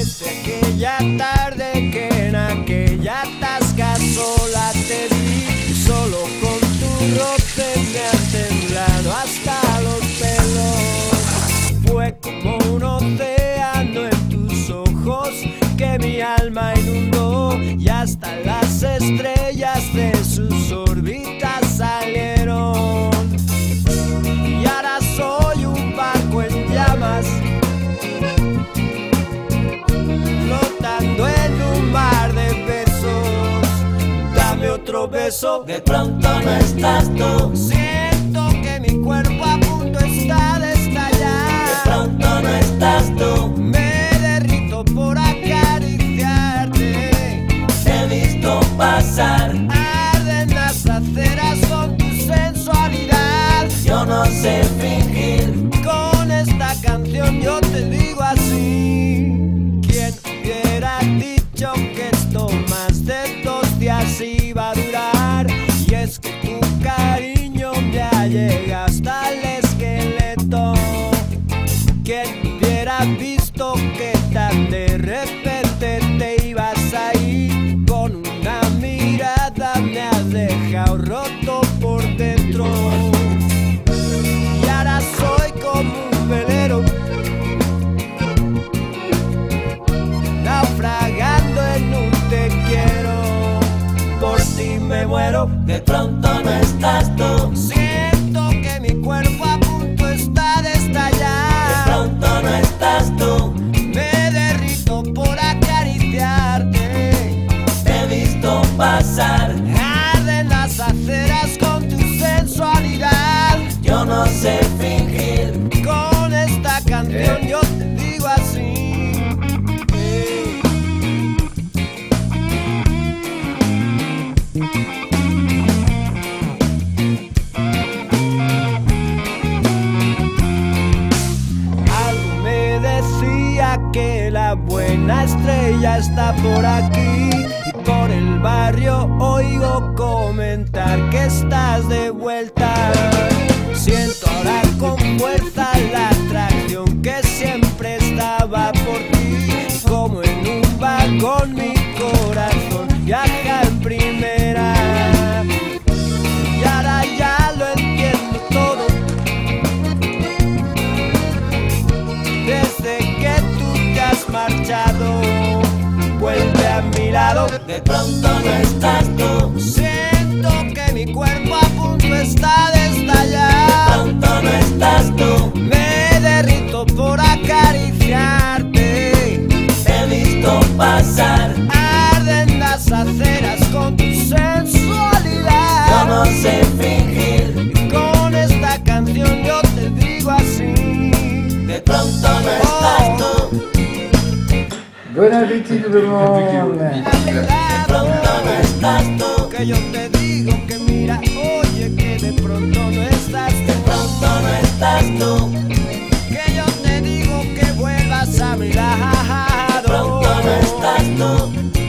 Desde aquella tarde que en aquella tasca sola te vi, solo con tu roce me has temblado hasta los pelos. Fue como un océano en tus ojos que mi alma inundó y hasta las otro beso, De pronto no estás tú, siento que mi cuerpo a punto está de de estallar. pronto no estás tú. Me derrito por acariciarte. Te he visto pasar, Arden las aceras con tu sensualidad. yo no sé fingir. Con esta canción yo te digo así. Cariño ya llega hasta el esqueleto. ¿Quién hubiera visto que tan de repente te ibas a ir? Con una mirada me has dejado roto me muero De pronto no estás tú, Siento que mi cuerpo a punto está de de estallar pronto no estás tú. Me derrito por acariciarte Te he visto pasar, Arden las aceras con tu sensualidad yo no sé fingir. Buena estrella está por aquí y por el barrio oigo comentar que estás de vuelta. Mi lado. De pronto no estás tú, Siento que mi cuerpo a punto está de de estallar. pronto no estás tú. Me derrito por acariciarte. Te he visto pasar, Arden las aceras con tu sensualidad. yo no sé fingir. Y con esta canción yo te digo así. De pronto no estás Buena Richie, nos vemos. no estás tú, que yo te digo que mira, oye, que. De pronto no estás tú. Que yo te digo que vuelvas a mirar. De pronto no estás tú.